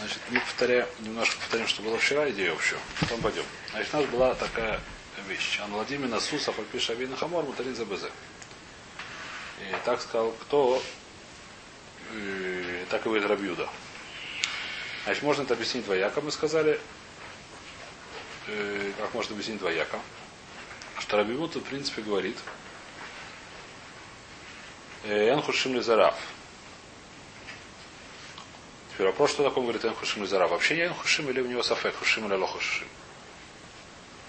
Значит, мы повторяем, немножко повторим, что было вчера, идею общую. Потом пойдем. Значит, у нас была такая вещь. Ан Владимир Насусов, Альпиша Авина Хамор, Мутарин ЗБЗ. И так сказал, кто и так и будет Рабьюда. Значит, можно это объяснить двояко, мы сказали. Э, как можно объяснить двояко? Что Рабиута, в принципе, говорит, Эн Хушим Лизараф. Теперь вопрос, что такое говорит Эн Хушим Лизараф. Вообще я Эн Хушим или у него Сафек Хушим или Лохушим?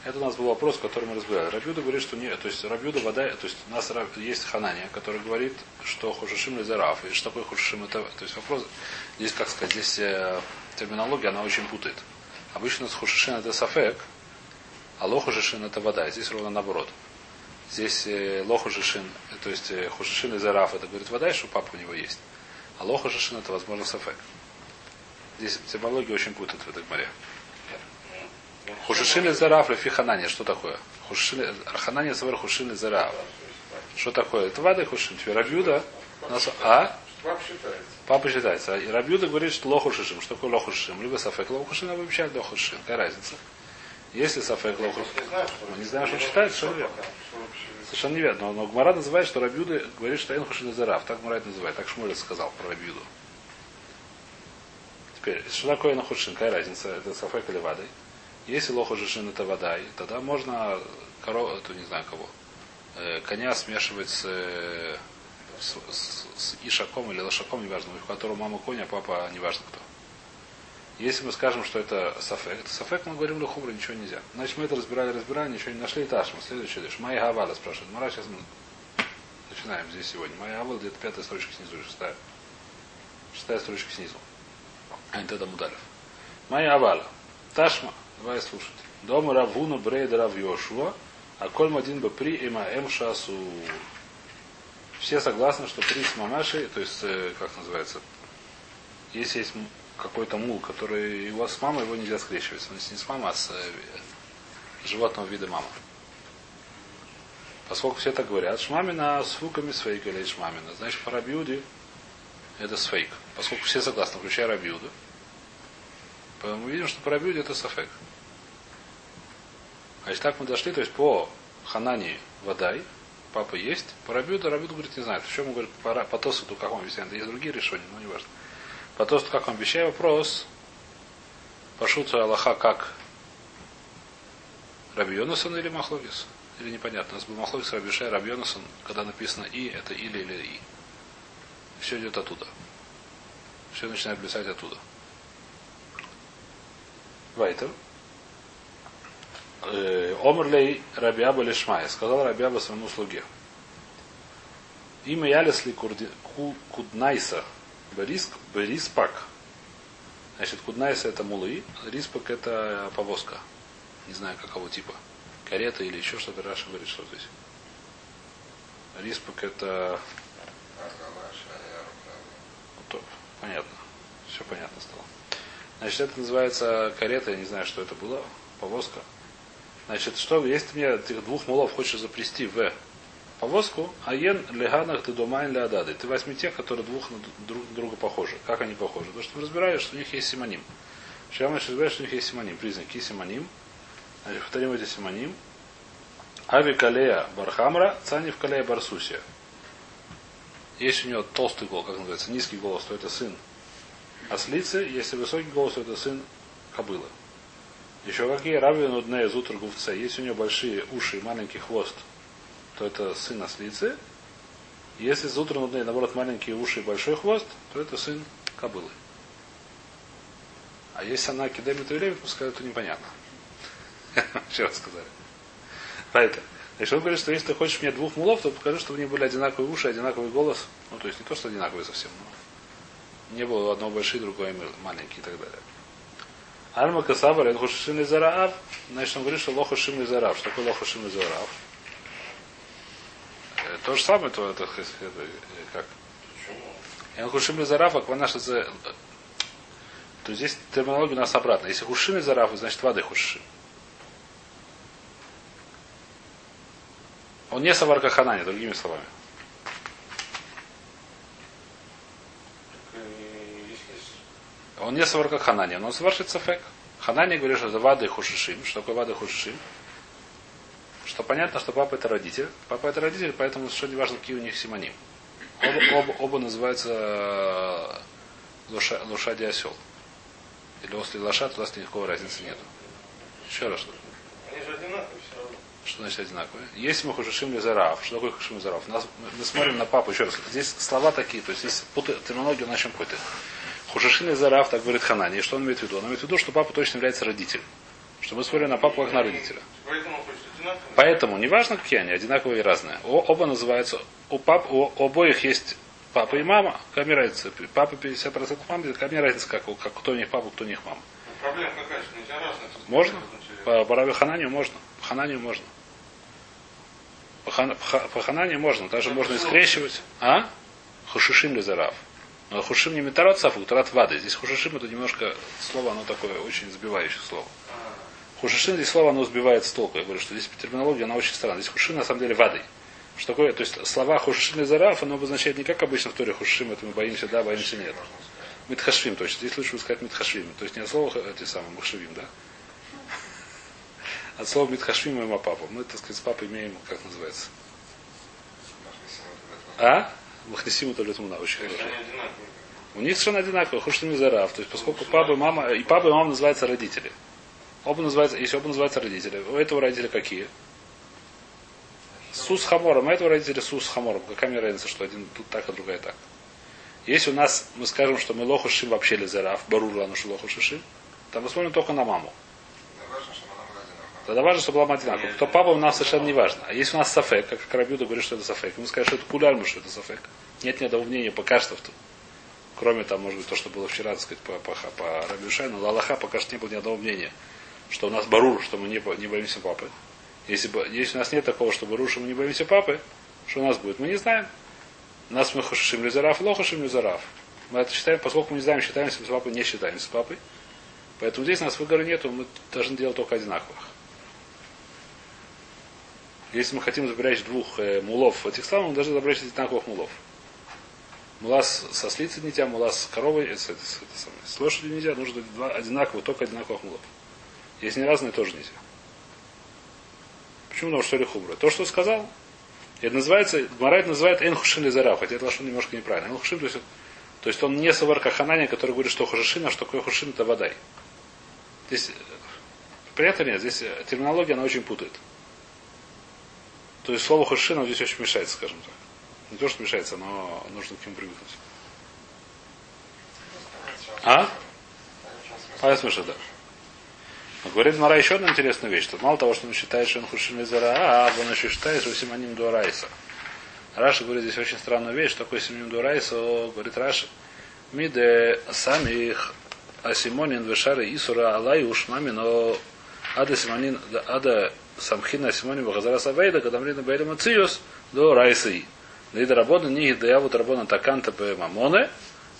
Это у нас был вопрос, который мы разбирали. Рабюда говорит, что нет, то есть Рабюда вода, то есть у нас есть Ханания, который говорит, что Хушишим Лизараф. И что такое Хушишим это, то есть вопрос, здесь, как сказать, здесь э, терминология, она очень путает. Обычно с Хушишин это Сафек, а Лохушишин это вода. Здесь ровно наоборот. Здесь э, лохушишин, то есть э, хушишин из араф, это говорит вода, что папа у него есть. А лохушишин это возможно сафек. Здесь терминология очень путает в этой море. Хушишин из араф лефи ханания. Что такое? Хушишин, ханания савер хушин из араф. Что такое? Это и хушин. Теперь рабьюда. А? Папа считается. И Рабьюда говорит, что лохушишим. Что такое лохушишим? Либо сафек лохушин, либо вообще лохушишим. Какая разница? Если Сафек Лохус, мы не знаем, что он считает, что верно. Совершенно неверно. Но, но Гмара называет, что Рабюда говорит, что Эн Хушин Зараф. Так Гмара называет. Так Шмулец сказал про Рабюду. Теперь, что такое Эн Хушин? Какая разница? Это Сафек или водой? Если Лоху Жишин это вода, тогда можно корову, это не знаю кого, э, коня смешивать с, э, с, с, с ишаком или лошаком, неважно, у которого мама коня, а папа неважно кто. Если мы скажем, что это сафек, это сафек, мы говорим лухумра, ничего нельзя. Значит, мы это разбирали, разбирали, ничего не нашли. Ташма, следующий лишь. Майя Гавала спрашивает. Мара, сейчас мы начинаем здесь сегодня. Майя Гавала, где-то пятая строчка снизу, шестая. Шестая строчка снизу. А не тогда Мудалев. Майя Гавала. Ташма, давай слушать. Дома Равуна Брейда Рав Йошуа, а Кольм один бы при има эм шасу. Все согласны, что при с мамашей, то есть, как называется, если есть какой-то мул, который его с мамой, его нельзя скрещивать. Он не с мамой, а с животного вида мама. Поскольку все так говорят, шмамина с фуками свейка или шмамина. Значит, по рабиуде это свейк. Поскольку все согласны, включая рабиуду. Мы видим, что по рабиуде это сафек. А если так мы дошли, то есть по ханани водай, папа есть, по рабиуду, рабиуду говорит, не знает. В чем он говорит, по, по тосу, как он объясняет, есть другие решения, но не важно. По то, что как он обещает вопрос, пошуту Аллаха как Раби Йонасон или Махлогис? Или непонятно. У нас был Махлогис Рабишай, Раби Йонасон, когда написано И, это или или И. Все идет оттуда. Все начинает писать оттуда. Вайтер. Э, Омрлей Рабиаба Лешмая. Сказал Рабиаба своему слуге. Имя Ялесли Куднайса Риск, Риспак. Значит, куднайса это мулы, риспак это повозка. Не знаю какого типа. Карета или еще что-то. Раша говорит, что здесь. Риспак это... Понятно. Все понятно стало. Значит, это называется карета, я не знаю, что это было. Повозка. Значит, что, если ты мне этих двух мулов хочешь заплести в повозку, а ен леганах ты домайн леадады. Ты возьми тех, которые двух друг друга похожи. Как они похожи? Потому что мы разбираем, что у них есть симоним. Сейчас мы разбираем, что у них есть симоним. Признаки симоним. Значит, повторим эти симоним. Ави калея бархамра, цанив калея барсусия. Если у него толстый голос, как называется, низкий голос, то это сын ослицы. Если высокий голос, то это сын кобылы. Еще какие рави нудные зутр гувца. Если у него большие уши и маленький хвост, то это сын ослицы. Если утра нудные, наоборот, маленькие уши и большой хвост, то это сын кобылы. А если она кидемит и левит, пускай это непонятно. Еще раз сказали. Поэтому. Значит, он говорит, что если ты хочешь мне двух мулов, то покажи, чтобы у них были одинаковые уши, одинаковый голос. Ну, то есть не то, что одинаковые совсем, но не было одного большие, другое маленькие и так далее. Альма Касаба, Лен Хушишин Зараав. Значит, он говорит, что Лохушим Зараав. Что такое Лохушим Зараав? То же самое, то это, это как? Я хушим из арафа, кванаш это то здесь терминология у нас обратно. Если хушим из арафа, значит воды хушим. Он не саварка ханани, другими словами. Он не свар как Ханани, но он сваршит сафек. Ханани говорит, что это вады хушишим. Что такое вады хушишим? Что понятно, что папа это родитель. Папа это родитель, поэтому совершенно не важно, какие у них симоним. Оба, оба, оба называются э, лоша, лошади осел. Или осли лошадь, у нас никакой разницы нет. Еще раз. Они же одинаковые все равно. Что значит одинаковые? Если мы хушишим лизарав, что такое хушишим лизарав? Нас, мы, смотрим на папу, еще раз. Здесь слова такие, то есть здесь путы, терминологию на чем путает. Хушишим лизарав, так говорит Ханани. И что он имеет в виду? Он имеет в виду, что папа точно является родителем. Что мы смотрим на папу как на родителя. Поэтому неважно какие они, одинаковые и разные. О- оба называются, у, пап, у обоих есть папа и мама. Какая мне разница? Папа 50% мамы, какая мне разница, как, как, кто у них папа, кто у них мама. Ну, Проблема какая? Что нельзя разные. Можно? По, Раве Хананию можно. По Хананию можно. По, хан, по, ха- по Хананию можно. Это можно и скрещивать. А? Хушишим лизарав. Но хушим не метарот сафу, тарат вады. Здесь хушишим это немножко слово, оно такое очень сбивающее слово. А, Хушишин здесь слово, оно сбивает с толку. Я говорю, что здесь терминология, она очень странная. Здесь хушин на самом деле вады. Что такое? То есть слова хушишин и зараф, оно обозначает не как обычно в Торе хушишим, это мы боимся, да, боимся, нет. Митхашвим, то есть здесь лучше сказать митхашвим. То есть не от слова эти самые махшевим, да? От слова митхашвим и мапапа. Мы, так сказать, с папой имеем, как называется? А? Махнесиму то летмуна, очень хорошо. У них совершенно одинаково, хушим и зараф. То есть поскольку папа и мама, и папа и мама называются родители. Оба называются, если оба называются родители. У этого родителя какие? Сус хамором, а этого родителя сус хамором. Какая мне разница, что один тут так, а другая так. Если у нас, мы скажем, что мы лохушим вообще лизараф, барур лану что лохушишим, то мы смотрим только на маму. Тогда важно, чтобы была мать одинаковая. Кто папа, у нас совершенно не важно. А если у нас сафек, как Рабиуда говорит, что это сафек, мы скажем, что это кулярму, что это сафек. Нет ни одного мнения пока что. в том. Кроме там, может быть, то, что было вчера, так сказать, по, по, по Рабиушайну, но Аллаха пока что не было ни одного мнения, что у нас барур, что мы не, не боимся папы. Если, если у нас нет такого, что барур, что мы не боимся папы, что у нас будет? Мы не знаем. Нас мы хушим лизараф, лохушим лизараф. Мы это считаем, поскольку мы не знаем, считаемся с папой, не считаемся с папой. Поэтому здесь у нас выбора нету, мы должны делать только одинаковых. Если мы хотим запрячь двух э, мулов этих самых, мы должны запрячь одинаковых мулов. Мула с- со слицей нельзя, мула с коровой, э, с, с, самой. с лошадью нельзя, нужно два одинаковых, только одинаковых мулов. Если не разные, тоже нельзя. Почему? Потому что ли хубра. То, что сказал, это называется, Гмарайт называет энхушин лизарав, хотя это лошадь немножко неправильно. Энхушин, то есть, то есть он не савар как Ханани, который говорит, что хушишин, а что такое хушин, это водай. Здесь, э, понятно нет? Здесь э, терминология, она очень путает. То есть слово хушин, оно здесь очень мешается, скажем так. Не то, что мешается, но нужно к нему привыкнуть. А? А, смысл, да. Но говорит Мара еще одну интересную вещь, что мало того, что он считает, что он хушин из а он еще считает, что симоним дуарайса. Раша говорит здесь очень странную вещь, что такое симоним дуарайса, говорит Раша. Миде самих асимонин вешары исура алай ушмами, но ада симонин, ада самхина симонин вахазара савейда, когда мрина бейли мациус, до райсы. Лида работа не да я вот работа таканта бе мамоне,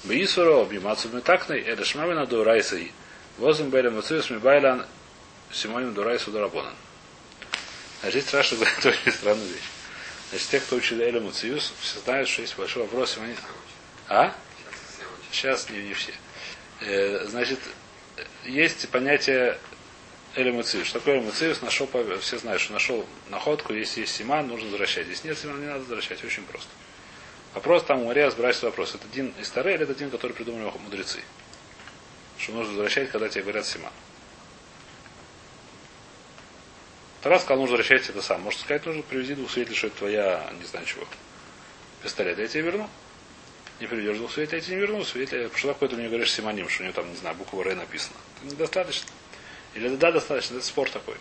бе исура, обнимацу метакной, это шмамина до райсы. Возом бейли мациус мибайлан симоним до райсу до рабонан. Значит, здесь Раша говорит очень странную вещь. Значит, те, кто учили Эля Муциус, все знают, что есть большой вопрос. Симоним. А? Сейчас не, не все. Э, значит, есть понятие Элемуциус. Что такое Элемуциус? Нашел, все знают, что нашел находку, если есть симан, нужно возвращать. Если нет симана, не надо возвращать. Очень просто. Вопрос там у Мария разбирается вопрос. Это один из старых или это один, который придумали мудрецы? Что нужно возвращать, когда тебе говорят симан. Тарас сказал, нужно возвращать это сам. Может сказать, нужно привези двух свидетелей, что это твоя, не знаю чего, пистолет. Я тебе верну. Не приведешь двух свидетелей, я тебе не верну. Свидетель, что такое ты мне говоришь симоним, что у него там, не знаю, буква Р написано. Это недостаточно. Или да, достаточно, это спор такой.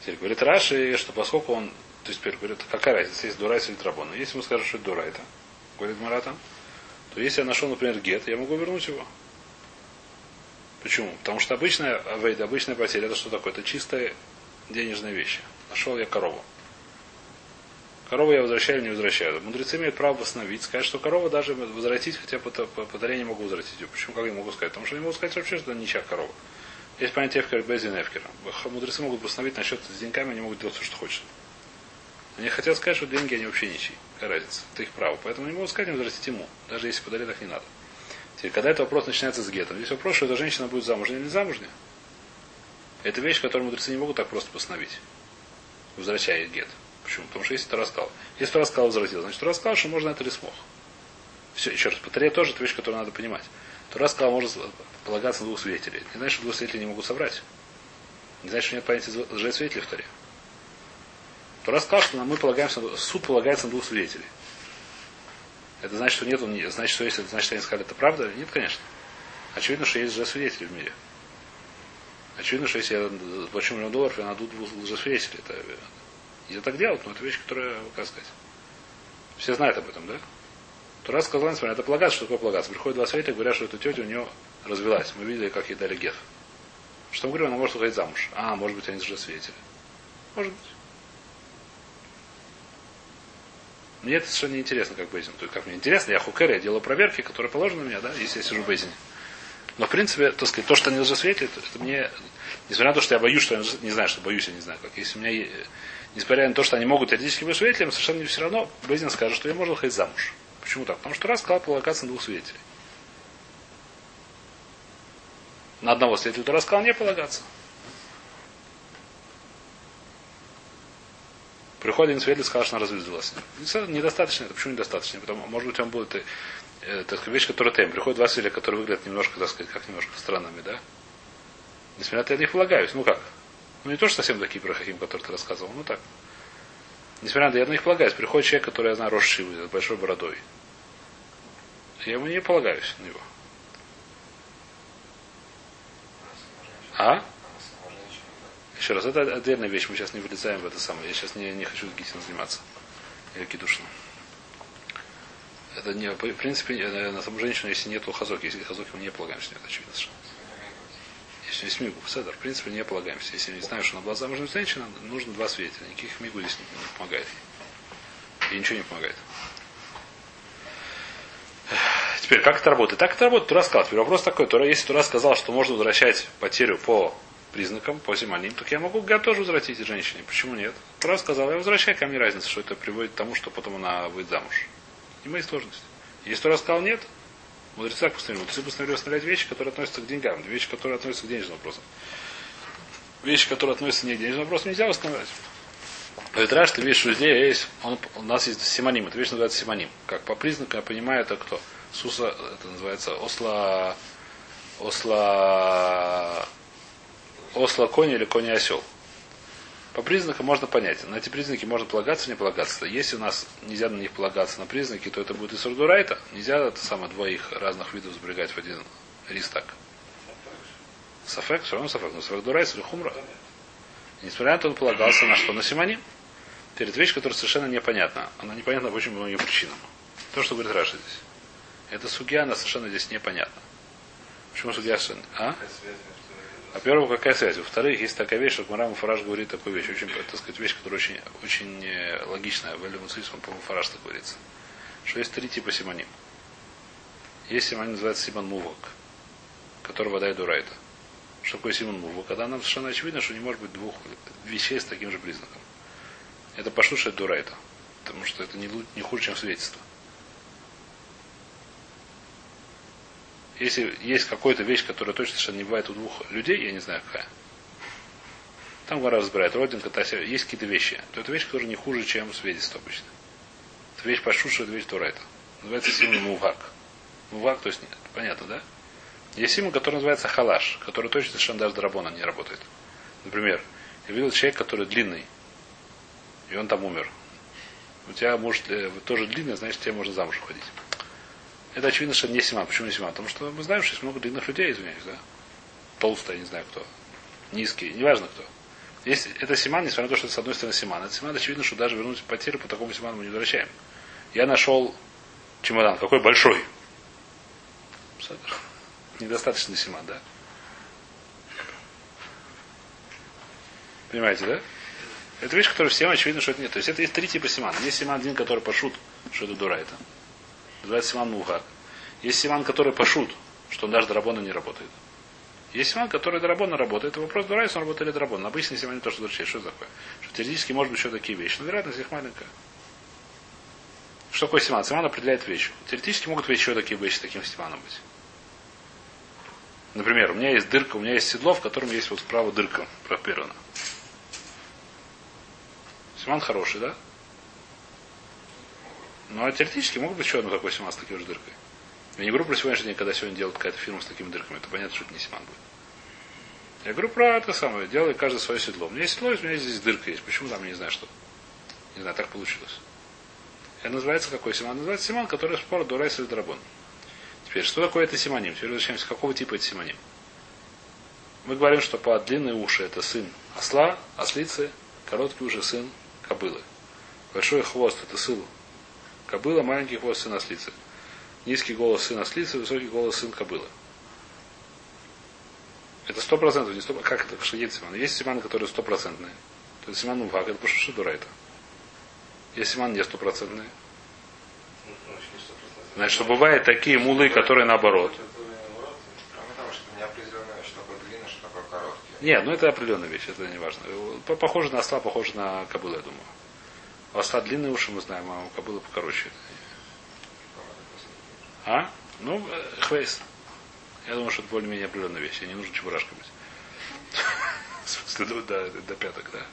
Теперь говорит Раши, что поскольку он, то есть теперь говорит, какая разница, есть דאורייתא или דרבנן. Но если мы скажем, что это דאורייתא, говорит Гемара, то если я нашел, например, גט, я могу вернуть его. Почему? Потому что обычная אבידה, обычная потеря, это что такое? Это чистая денежная вещь. Нашел я корову. Корову я возвращаю или не возвращаю. Мудрецы имеют право восстановить, сказать, что корова даже возвратить, хотя по, по, по дарению могу возвратить. Почему, как я могу сказать? Потому что я могу сказать вообще, что это ничья корова. Есть понятие эфкер, безин эфкера. Мудрецы могут восстановить насчет с деньгами, они могут делать все, что хочешь. Они хотят сказать, что деньги они вообще ничьи. Какая разница? Это их право. Поэтому не могут сказать, не возвратить ему. Даже если подарили, так не надо. Теперь, когда этот вопрос начинается с гетом, здесь вопрос, что эта женщина будет замужняя или не замужняя. Это вещь, которую мудрецы не могут так просто постановить, возвращая гет. Почему? Потому что если ты рассказал. Если ты рассказал, возвратил, значит, ты рассказал, что можно это или смог. Все, еще раз, по тоже это вещь, которую надо понимать. Тура сказал, может полагаться двух свидетелей. Не значит, что двух свидетелей не могут собрать. Не значит, что нет понятия лжесвидетелей в Торе. Тура сказал, что мы полагаемся, суд полагается на двух свидетелей. Это значит, что нет, значит, что если значит, они сказали, это правда? Нет, конечно. Очевидно, что есть лжесвидетели в мире. Очевидно, что если я плачу миллион долларов, я найду двух лжесвидетелей. Это, нельзя так делать, но это вещь, которая, как сказать, все знают об этом, да? Тура сказал, несмотря это полагаться, что такое полагаться. Приходят два свидетеля, говорят, что эта тетя у нее развелась. Мы видели, как ей дали геф. Что мы говорим, она может выходить замуж. А, может быть, они уже свидетели. Может быть. Мне это совершенно неинтересно, как Бейзин. То есть, как мне интересно, я хукер, я делаю проверки, которые положены меня, да, если я сижу в Бейзине. Но, в принципе, так сказать, то, что они уже светят, это мне, несмотря на то, что я боюсь, что я не знаю, что боюсь, я не знаю, как. Если у меня, несмотря на то, что они могут теоретически быть свидетелем, совершенно не все равно Бейзин скажет, что я можно выходить замуж. Почему так? Потому что раз сказал полагаться на двух свидетелей. На одного свидетеля Тура сказал не полагаться. Приходит один свидетель сказал, что она развязалась. Недостаточно это. Почему недостаточно? Потому, может быть, он будет э, сказать, вещь, которая тем. Приходят два свидетеля, которые выглядят немножко, так сказать, как немножко странными, да? Несмотря на это, я них полагаюсь. Ну как? Ну не то, что совсем такие про Хаким, которые ты рассказывал, ну так. Несмотря на это, я на них полагаюсь. Приходит человек, который, я знаю, росший, с большой бородой. Я ему не полагаюсь на него. А? Еще раз, это отдельная вещь, мы сейчас не вылезаем в это самое. Я сейчас не, не хочу гитин заниматься. Или кидушным. Это не, в принципе, на саму женщину, если нет хазоки, если хазоки, мы не полагаемся, это очевидно совершенно. Если есть мигу, седер, в принципе, не полагаемся. Если не знаем, что она была замужем женщина, нужно два свидетеля. Никаких мигу здесь не, помогает. И ничего не помогает. Теперь, как это работает? Так это работает, Тура сказал. Теперь вопрос такой, Тура, если Тура сказал, что можно возвращать потерю по признакам, по симоним, так я могу гад тоже возвратить женщине. Почему нет? Тура сказал, я возвращаю, ко мне разница, что это приводит к тому, что потом она выйдет замуж. Не мои сложности. Если Тура сказал нет, мудрецы так постановили. Мудрецы постановили оставлять вещи, которые относятся к деньгам, вещи, которые относятся к денежным вопросам. Вещи, которые относятся не к денежным вопросам, нельзя восстановлять. Говорит, Раш, ты видишь, что здесь есть, он, у нас есть симоним, это вещь называется симоним. Как по признакам я понимаю, это кто? Суса, это называется Осло, Осло, Осло конь или конь осел. По признакам можно понять. На эти признаки можно полагаться, не полагаться. Если у нас нельзя на них полагаться на признаки, то это будет и сурдурайта. Нельзя это самое двоих разных видов сберегать в один ристак. Сафек, все равно сафек, но сафек дурайс или хумра. Несмотря на то, он полагался на что? На симоним. Перед вещь, которая совершенно непонятна. Она непонятна по очень многим причинам. То, что говорит Раша здесь. Эта судья, она совершенно здесь непонятна. Почему судья совершенно... А? Во-первых, какая связь? Во-вторых, есть такая вещь, что Марам Фараж говорит такую вещь, очень, так сказать, вещь, которая очень, очень э, логичная. В Элемуцисме, по-моему, Фараж так говорится. Что есть три типа симоним. Есть симоним, называется Симон Мувок, который вода Дурайта. Что такое Симон Мувок? Когда нам совершенно очевидно, что не может быть двух вещей с таким же признаком. Это пошушает Дурайта. Потому что это не, не хуже, чем свидетельство. Если есть какая-то вещь, которая точно совершенно не бывает у двух людей, я не знаю какая, там гора разбирает, родинка, тася, есть какие-то вещи, то это вещь, которая не хуже, чем свидетельство обычно. Это вещь пошуша, это вещь турайта. Называется симон мувак. Мувак, то есть нет. Понятно, да? Есть симон, который называется халаш, который точно совершенно даже драбона не работает. Например, я видел человек, который длинный, и он там умер. У тебя может э, тоже длинный, значит, тебе можно замуж уходить. Это очевидно, что не Симан. Почему не Симан? Потому что мы знаем, что есть много длинных людей, извиняюсь, да? Толстые, не знаю кто. Низкие, неважно кто. Если это Симан, несмотря на то, что это с одной стороны Симан, это Симан, очевидно, что даже вернуть потерю по такому Симану мы не возвращаем. Я нашел чемодан, какой большой. Недостаточно Симан, да? Понимаете, да? Это вещь, которая всем очевидно, что это нет. То есть это есть три типа Симана. Есть Симан один, который пошут, что это дура это. Называется Симан Мухак. Есть Симан, который пошут, что он даже Драбона не работает. Есть סימן, который דרבנן работает. Это вопрос, דאורייתא, он работает или דרבנן. Обычный סימן не то, что Дурчей. Что это такое? Что теоретически может быть еще такие вещи. Но вероятность их маленькая. Что такое סימן? סימן определяет вещь. Теоретически могут быть еще такие вещи таким Симаном быть. Например, у меня есть дырка, у меня есть седло, в котором есть вот справа дырка пропирана. סימן хороший, да? Ну, а теоретически могут быть еще одно такой סימן с такой же дыркой. Я не говорю про сегодняшний день, когда сегодня делают какая-то фирма с такими дырками. Это понятно, что это не симан будет. Я говорю про это самое. Делает каждый свое седло. У меня есть седло, у меня здесь дырка есть. Почему там, я не знаю, что. Не знаю, так получилось. Это называется какой симан? Называется симан, который спор дурайс или драбон. Теперь, что такое это симоним? Теперь возвращаемся, какого типа это симоним? Мы говорим, что по длинные уши это сын осла, ослицы, короткие уши сын кобылы. Большой хвост это сын кобыла, маленький хвост сын ослицы. Низкий голос сын ослицы, высокий голос сын кобылы. Это сто процентов, не сто Как это? Что есть симаны? Есть симаны, которые стопроцентные. То есть симан мувак, это потому что это. Есть симан не стопроцентные. Значит, не 100%. Значит, что бывают такие мулы, которые наоборот. Нет, ну это определенная вещь, это не важно. Похоже на осла, похоже на кобылу, я думаю. У осла длинные уши, мы знаем, а у кобылы покороче. А? Ну, э, хвейс. Я думаю, что это более-менее определенная вещь. И не нужно чебурашкой быть. В смысле, до, до, до пяток, да.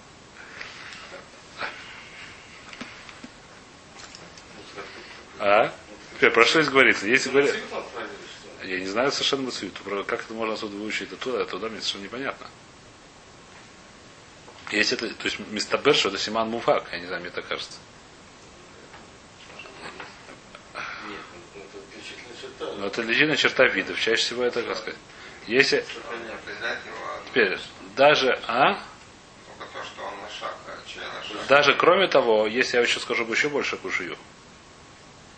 А? Теперь, про что здесь говорится? Если говорят... Я не знаю совершенно мацию. Как это можно отсюда выучить оттуда, туда мне совершенно непонятно. Если это, то есть мистабер, что это Симан Муфак, я не знаю, мне так кажется. Нет, ну, это отличительная черта. Но это личная черта видов. Чаще всего это, как сказать. Если его теперь, даже, а? а. Даже кроме того, если я еще скажу еще больше кушаю,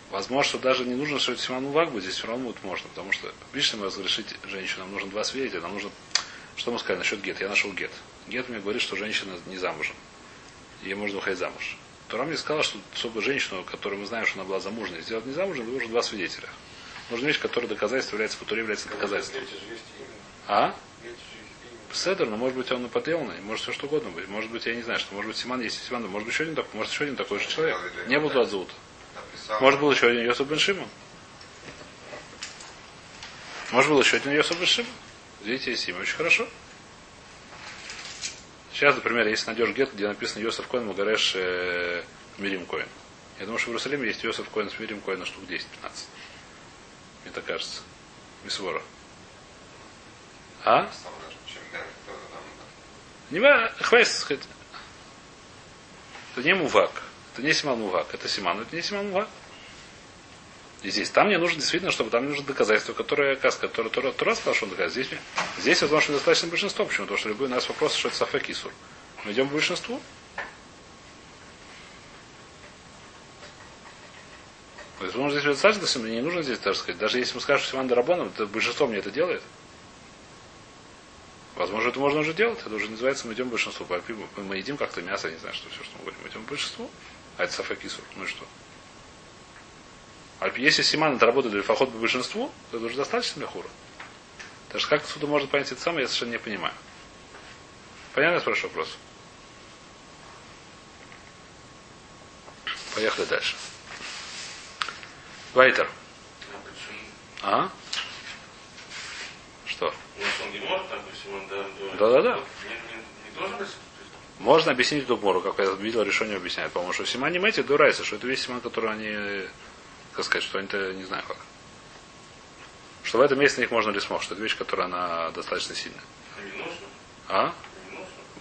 возможно, что даже не нужно, что Симан Муфак будет, здесь все равно будет можно, потому что, видишь, мы разрешить женщину, нам нужно два свидетеля, нам нужно, что мы сказали насчет гет, я нашел гет. Гет мне говорит, что женщина не замужем. Ей можно выходить замуж. Тура мне сказала, что чтобы женщину, которую мы знаем, что она была замужней, сделать не замужем, нужно два свидетеля. Нужна вещь, которая доказательство является, по Туре является доказательством. А? Седер, но может быть он наподеланный, может все что угодно быть. Может быть, я не знаю, что может быть Симан есть Симан, может быть еще один такой, может еще один такой же человек. Не был зовут. Написал. Может был еще один Йосиф бен Шимон. Может был еще один Йосиф бен Шимон. Видите, есть имя. Очень хорошо. Сейчас, например, если найдешь гет, где написано Йосиф Коин Магареш э, Мирим Коин. Я думаю, что в Иерусалиме есть Йосиф Коин с Мирим Коин на штук 10-15. Мне так кажется. Мисвора. А? Не хвест, сказать. Это не мувак. Это не симан мувак. Это симан, но это не симан мувак. Здесь, там мне нужно действительно, чтобы там нужно доказательство, которое, сказать, которое Тора, Тора сказал, что он доказывает. Здесь, здесь возможно, что достаточно большинство. Почему? Потому что любой у нас вопрос, что это Сафек. Мы идем к большинству. То есть, может, здесь достаточно, мне не нужно здесь даже сказать. Даже если мы скажем, что Симан Дарабоном, то большинство мне это делает. Возможно, это можно уже делать. Это уже называется, мы идем большинству. Мы, едим как-то мясо, не знаю, что все, что мы говорим. Мы идем большинству. А это Сафакисур. Ну и что? А если Симан это работает для фахот по большинству, то это уже достаточно для хура. Так что как отсюда можно понять это самое, я совершенно не понимаю. Понятно, я спрашиваю вопрос? Поехали дальше. Вайтер. А? А? Что? Да-да-да. Можно объяснить эту как я видел, решение объясняет. По-моему, что в Симане Мэти дурайся, что это весь Симан, который они, как сказать, что они-то не знаю как. Что в этом месте на них можно рисмов, что это вещь, которая она достаточно сильная. А? А?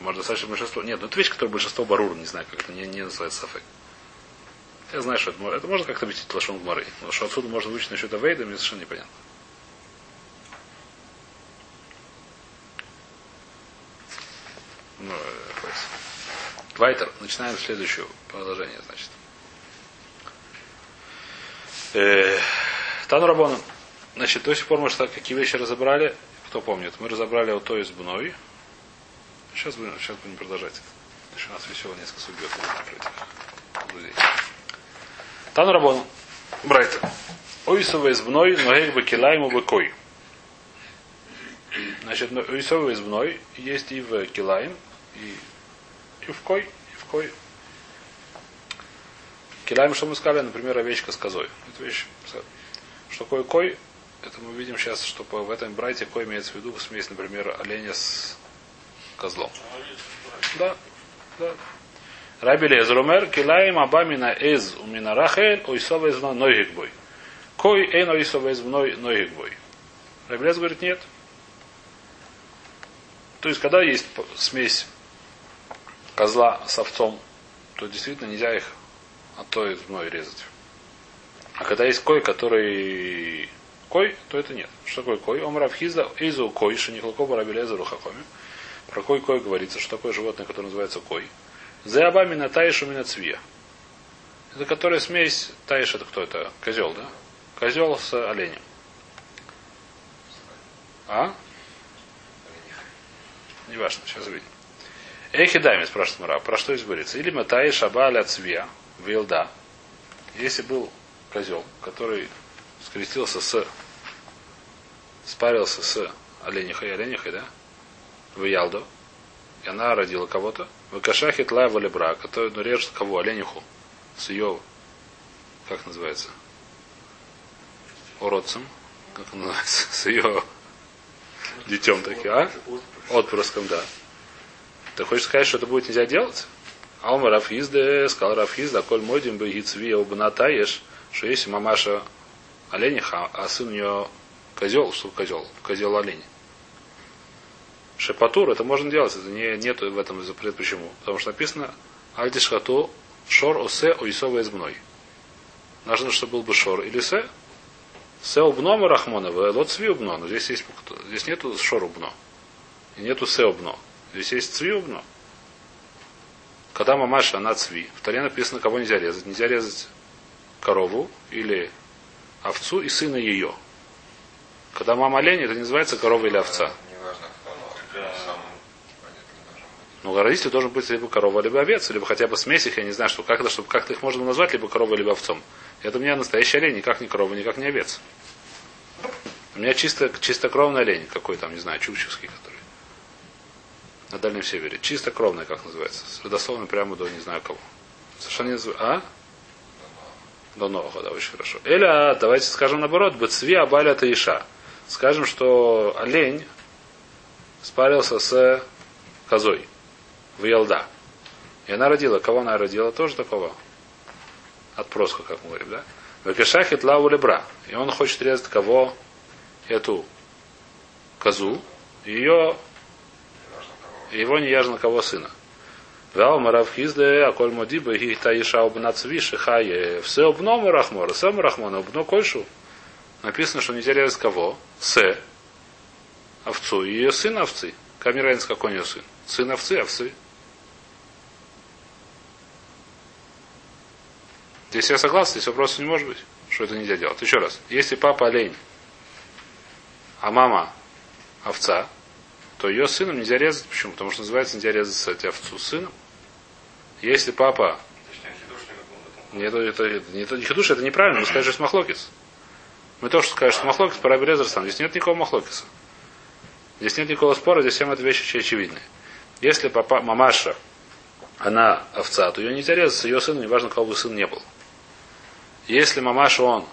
Может, достаточно большинство. Нет, ну это вещь, которая большинство барур, не знаю, как это не, не называется сафек. Я знаю, что это, это можно как-то объяснить лошон гморы. Но что отсюда можно выучить насчет Авейда, мне совершенно непонятно. Ну, э. Вайтер. Начинаем следующее продолжение, значит. Э, Тану Рабона. Значит, до сих пор мы какие вещи разобрали? Кто помнит? Мы разобрали вот то из Бной. Сейчас будем, сейчас будем продолжать. Еще у нас весело несколько судьбет друзей. Тану Рабона. Брайта. Ойсова из Бной, но бы килайму бы кой. Значит, Ойсова из Бной есть и в Килаем, и, и в Кой, и в Кой. Килаем, что мы сказали, например, овечка с козой. Вещь. Что такое Кой? Это мы видим сейчас, что в этом брайте кой имеется в виду смесь, например, оленя с козлом. Да, да. Раби Лезер умер, килаем абамина из умина рахель, ойсова из нойгик бой. Кой эйн ойсова из нойгик бой. Раби Лезер говорит, нет. То есть, когда есть смесь козла с овцом, то действительно нельзя их от той мной резать. А когда есть кой, который кой, то это нет. Что такое кой? Омрав хизда изу кой, шенихлакова рабелезеру хахоми. Про кой кой говорится, что такое животное, которое называется кой. Зеабами на таишу мина цвия. Это которая смесь, таиш это кто это? Козел, да? Козел с оленем. А? Неважно, сейчас увидим. Эхидами, спрашивает Мара, про что здесь говорится? Или Матай Шабаля Цвия, Вилда. Если был козел, который скрестился с, спарился с оленихой, оленихой, да? В Ялду. И она родила кого-то. В Кашахит Лайва Лебра, который ну, режет кого? Олениху. С ее, как называется? Уродцем. Как он называется? С ее детем таким, а? Отпрыском, да. Ты хочешь сказать, что это будет нельзя делать? Алма Рафизде, сказал Рафизда, коль модим бы гицви обнатаешь, что если мамаша олениха, а сын у нее козел, что козел, козел олень. Шепатур, это можно делать, это не, нету в этом запрет. Почему? Потому что написано Альдишхату шор осе ойсова из мной. Нужно, чтобы был бы шор или се. Се убно рахмона, лот сви убно. Но здесь есть, здесь нету шор убно. И нету се убно. Здесь есть цви убно. Когда мамаша, она цви. В таре написано, кого нельзя резать. Нельзя резать корову или овцу и сына ее. Когда мама олень, это не называется корова или овца. Неважно, кто, но сам понятно должен быть. Ну, родитель должен быть либо корова, либо овец, либо хотя бы смесь их, я не знаю, что как это, чтобы как-то их можно назвать, либо коровой, либо овцом. Это у меня настоящий олень, никак не корова, никак не овец. У меня чисто, чистокровный олень, какой там, не знаю, чукчевский, который. На Дальнем Севере. Чистокровный, как называется. С прямо до не знаю кого. Совершенно не называю. А? До нового, да, очень хорошо. Эля, давайте скажем наоборот, бацви абаля таиша. Скажем, что олень спарился с козой в Елда. И она родила. Кого она родила? Тоже такого отпроска, как мы говорим, да? Векешахит лаву лебра. И он хочет резать кого? Эту козу. Ее, его не яжно кого сына. Вал марав хизде, а коль модиба и та иша обна цви шихае. Все обно марахмора, все марахмона, обно кольшу. Написано, что нельзя резать кого? С. Овцу. И ее сын овцы. Камеранец какой у нее сын? Сын овцы, овцы. Здесь я согласен, здесь вопроса не может быть, что это нельзя делать. Еще раз. Если папа олень, а мама овца, то ее сыном нельзя резать. Почему? Потому что называется нельзя резать кстати, овцу сыном. Если папа... Нет, это, это, не, это не хидуш, это неправильно. Мы скажем, что махлокис. Мы тоже скажем, что махлокис по Раби Лезер сам. Здесь нет никакого махлокиса. Здесь нет никакого спора, здесь всем это вещи очень очевидные. Если папа, мамаша, она овца, то ее нельзя резать ее сыном, неважно, кого бы сын не был. Если мамаша он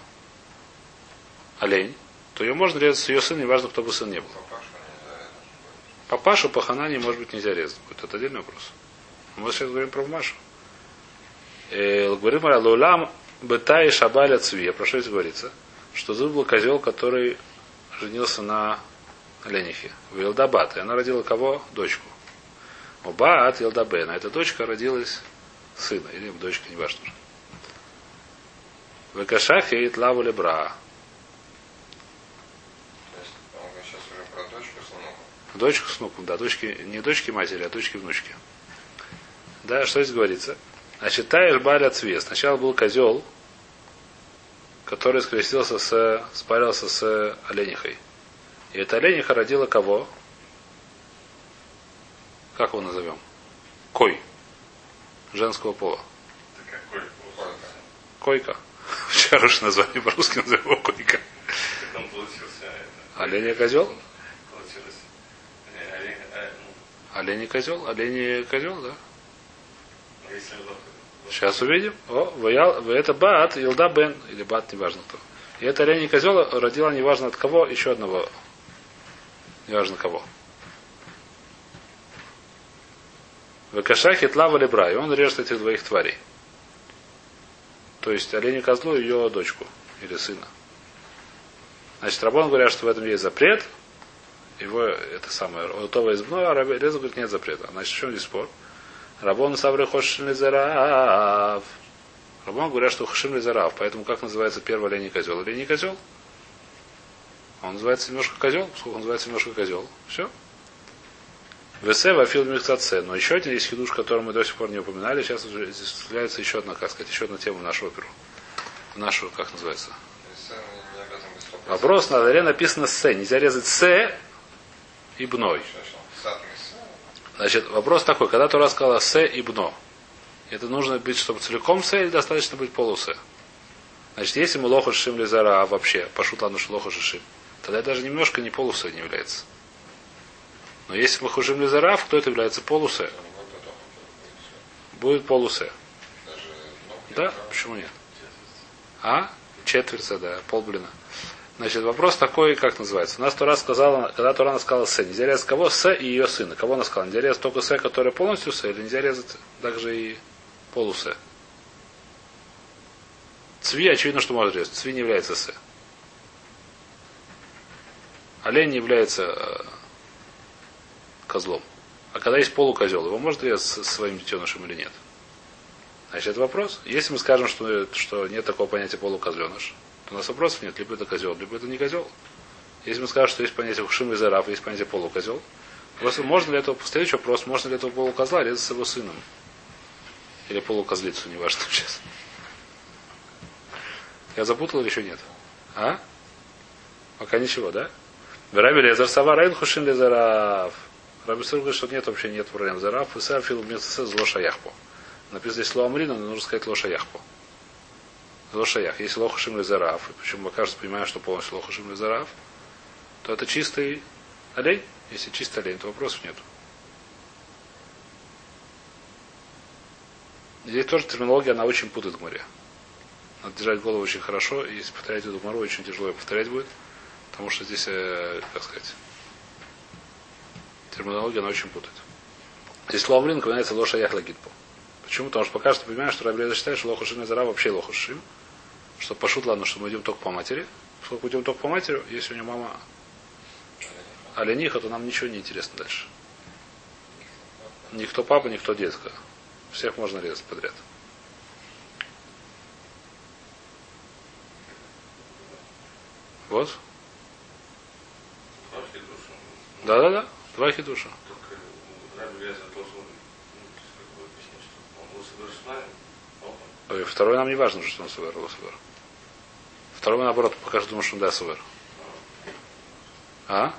олень, то ее можно резать с ее сыном, неважно, кто бы сын не был. Папашу по ханане, может быть, нельзя резать. Это отдельный вопрос. Мы сейчас говорим про мамашу. Э, Говорим о лулам бытай шабаля цви. Про что здесь говорится? Что тут был козел, который женился на оленихе. В Елдабат. И она родила кого? Дочку. Оба от Елдабена. Эта дочка родилась сына. Или дочка, не важно уже. В Кашахе и Тлаву Лебра. То есть он сейчас уже про дочку с Дочку с внуком, да, дочки, не дочки матери, а дочки внучки. Да, что здесь говорится? Значит, Таиш Баля Цве. Сначала был козел, который скрестился с, спарился с оленихой. И эта олениха родила кого? Как его назовем? Кой. Женского пола. Койка. Хорошее название по-русски назовем его койка. Оленя козел? Получилось. э, олень, э, Олень козел? Олень козел, да? Сейчас увидим. О, вы это бат, Илда Бен, или бат, неважно кто. И это олень и козел родила неважно от кого, еще одного, неважно кого. В Кашахе тлава лебра, и он режет этих двоих тварей. То есть оленю козлу и ее дочку или сына. Значит, Рабон говорят, что в этом есть запрет. Его это самое, готово избно, а Реза говорит, нет запрета. Значит, в чем здесь спор? Рабон сабры хошин лизарав. Рабон говорят, что хошин лизарав. Поэтому как называется первый олень козел? Олень козел? Он называется немножко козел, сколько он называется немножко козел. Все. Весе вафил михцаце. Но еще один есть хидуш, который мы до сих пор не упоминали. Сейчас уже здесь является еще одна, как сказать, еще одна тема в нашу оперу. В нашу, как называется? Вопрос на заре написано с. Нельзя резать с и бной. Значит, вопрос такой, когда Тура сказала с и бно, это нужно быть, чтобы целиком с или достаточно быть полусе? Значит, если мы лоха шим лизара вообще, пошут ладно, что лоха шишим, тогда даже немножко не полусе не является. Но если мы хужим лизараф, кто это является полусе? Будет полусе. Да? Почему нет? А? Четверть, да, полблина. Значит, вопрос такой, как называется. У нас Тура сказала, когда Тура сказала С, нельзя резать кого? С и ее сына. Кого она сказала? Нельзя резать только С, который полностью С, или нельзя резать также и полусе? Цви, очевидно, что может резать. Цви не является С. Олень не является э, козлом. А когда есть полукозел, его может резать своим детенышем или нет? Значит, это вопрос. Если мы скажем, что, что нет такого понятия полукозленыш, у нас вопросов нет. Либо это козел, либо это не козел. Если мы скажем, что есть понятие хушим и зараф, есть понятие полукозел, просто можно ли этого, следующий вопрос, можно ли этого полукозла резать с его сыном? Или полукозлицу, неважно сейчас. Я запутал или еще нет? А? Пока ничего, да? Раби Лезар Саварайн Хушин Лезараф. Раби Сур говорит, что нет вообще нет проблем. Зараф и Сафил вместо зло шаяхпо. Написано здесь слово Амрина, но нужно сказать ло шаяхпо. Зло шаях. Если лоха шим зараф, и почему мы кажется понимаем, что полностью лоха шим зараф, то это чистый олень. Если чистый олень, то вопросов нет. Здесь тоже терминология, она очень путает море. Надо держать голову очень хорошо, и если повторять эту мору, очень тяжело ее повторять будет, потому что здесь, э, как сказать, терминология, она очень путает. Здесь слово блин упоминается лоша яхла гитпо. Почему? Потому что пока что понимаешь, что Рабелеза считает, что лохушин зара вообще лохушим. Что пошут, ладно, что мы идем только по матери. Поскольку идем только по матери, если у нее мама олениха, то нам ничего не интересно дальше. Никто папа, никто детка. Всех можно резать подряд. Вот. Да-да-да. Два хидуша. Ой, второй нам не важно, что он сувер, сувер. Второй наоборот, пока что думаю, что он да сувер. А?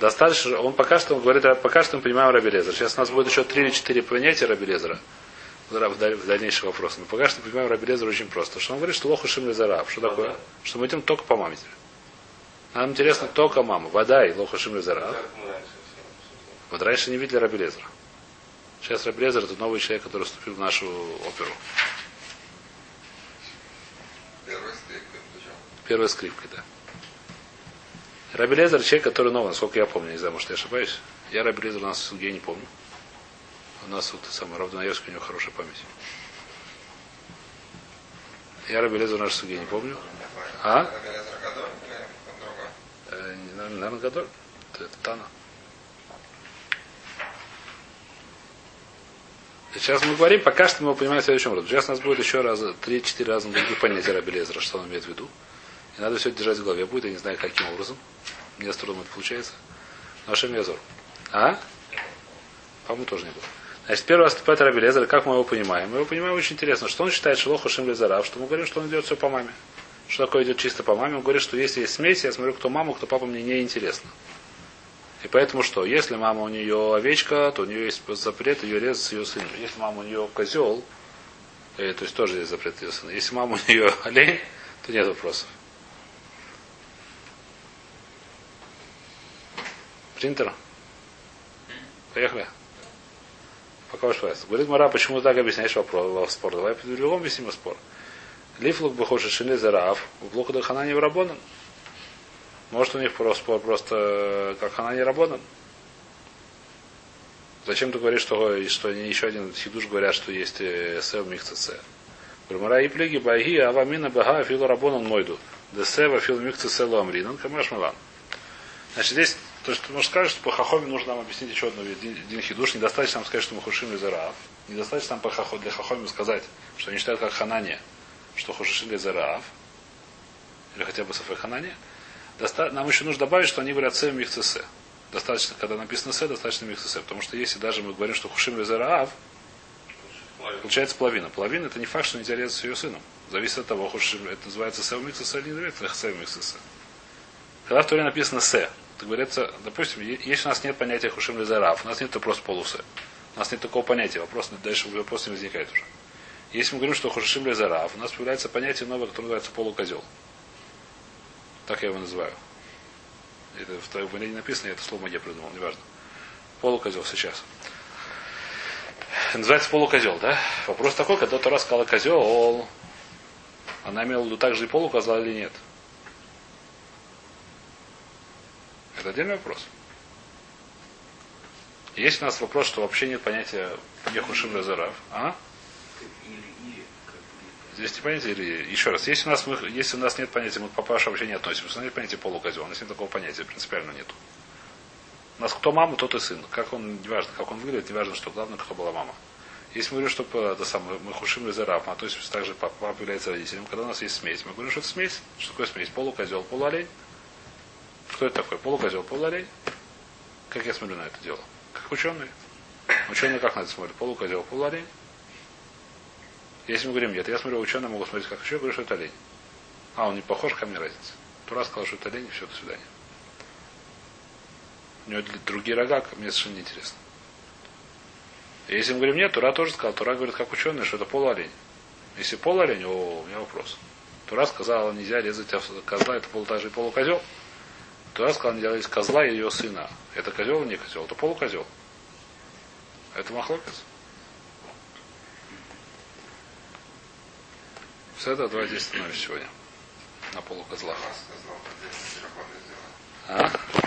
Достаточно, он пока что он говорит, пока что мы понимаем Рабелезера. Сейчас у нас будет еще три или четыре понятия Рабелезера в дальнейших вопросах. Но пока что мы понимаем Рабелезера очень просто. Что он говорит, что лоху шим лезарав. Что такое? Что мы идем только по маме. Нам интересно только мама. Вода и лоха шим лезарав. Вот раньше не видели Рабелезера. Сейчас Рабелезер это новый человек, который вступил в нашу оперу. Первая скрипка. Первая скрипка, да. Рабелезер человек, который новый, насколько я помню, не знаю, может я ошибаюсь. Я Рабелезер у нас в суде не помню. У нас вот самый Равданаевский, у него хорошая память. Я Рабелезер наш суде не помню. А? Э, наверное, Гадоль. Это Тана. Сейчас мы говорим, пока что мы понимаем следующим образом. Сейчас у нас будет еще раз, три-четыре раза других понятия Рабелезера, что он имеет в виду. И надо все это держать в голове. Будет, я не знаю, каким образом. Мне с трудом это получается. Нашим Язор. А? По-моему, тоже не было. Значит, первый выступает Рабелезер, как мы его понимаем? Мы его понимаем очень интересно. Что он считает Шелоху Шим Лезарав, что мы говорим, что он идет все по маме. Что такое идет чисто по маме? Он говорит, что если есть смесь, я смотрю, кто мама, кто папа, мне не интересно. И поэтому что? Если мама у нее овечка, то у нее есть запрет ее резать с ее сыном. Если мама у нее козел, э, то есть тоже есть запрет ее сына. Если мама у нее олень, то нет вопросов. Принтер? Поехали. Пока ваш вопрос. Говорит Мара, почему так объясняешь вопрос, спор? Давай в другом объясним спор. Лифлук бы хочет шили зараф, в блоку до ханани в рабоном. Может у них просто, просто как ханани рабоном. Зачем ты говоришь, что, что они еще один хидуш говорят, что есть сев михцесе? Гурмара и плеги баги авамина бага филу рабоном мойду. Десева фил михцесе ламринан камаш малан. Значит, здесь то есть, можно сказать, что по хахоме нужно нам объяснить еще одну один хидуш. Недостаточно нам сказать, что мы хушим из Раав. Недостаточно нам по хахо, для хахоме сказать, что они считают как ханане, что хушим из Раав. Или хотя бы сафе ханане. Доста... Нам еще нужно добавить, что они говорят сем михцесе. Достаточно, когда написано се, достаточно михцесе. Потому что если даже мы говорим, что хушим из Раав, получается половина. Половина это не факт, что нельзя резать с ее сыном. Зависит от того, хушим, это называется сем михцесе или не называется сем михцесе. Когда в Торе написано се, так говорится, допустим, если у нас нет понятия хушим лизараф, у нас нет просто полусы. У нас нет такого понятия, вопрос дальше вопрос не возникает уже. Если мы говорим, что хушим лизараф, у нас появляется понятие новое, которое называется полукозел. Так я его называю. Это в твоем не написано, я это слово я придумал, неважно. Полукозел сейчас. Называется полукозел, да? Вопрос такой, когда Тора сказала козел, она имела в виду также и полукозла или нет? Это отдельный вопрос. Есть у нас вопрос, что вообще нет понятия Ехушим Лазарав. А? Не понятие или еще раз. Если у нас, мы, если у нас нет понятия, мы к папаше вообще не относимся. У нас нет понятия полукозел. У нас нет такого понятия, принципиально нету. У нас кто мама, тот и сын. Как он, неважно, как он выглядит, неважно, что главное, кто была мама. Если мы говорим, что это самое, мы хушим лизарав, мы относимся также папа, папа является родителем, когда у нас есть смесь. Мы говорим, что это смесь. Что такое смесь? Полукозел, полуолень. Что это такое? Полукозел, полуолень? Как я смотрю на это дело? Как ученые. Ученые как на это смотрят? Полукозел, полуолень? Если мы говорим нет, я смотрю, ученые могут смотреть как еще, говорю, что это олень. А, он не похож, ко мне разница. Тура сказал, что это олень, и все, до свидания. У него другие рога, мне совершенно неинтересно. Если мы говорим нет, Тура тоже сказал. Тура говорит, как ученый, что это полуолень. Если полуолень, о, у меня вопрос. Тура сказала, нельзя резать козла, это полутажий полукозел. Тура сказал, нельзя резать козла и ее сына. Это козел или не козел? Это полукозел. Это махлокец. Это давайте остановимся сегодня. На полукозлах. Сказал, А?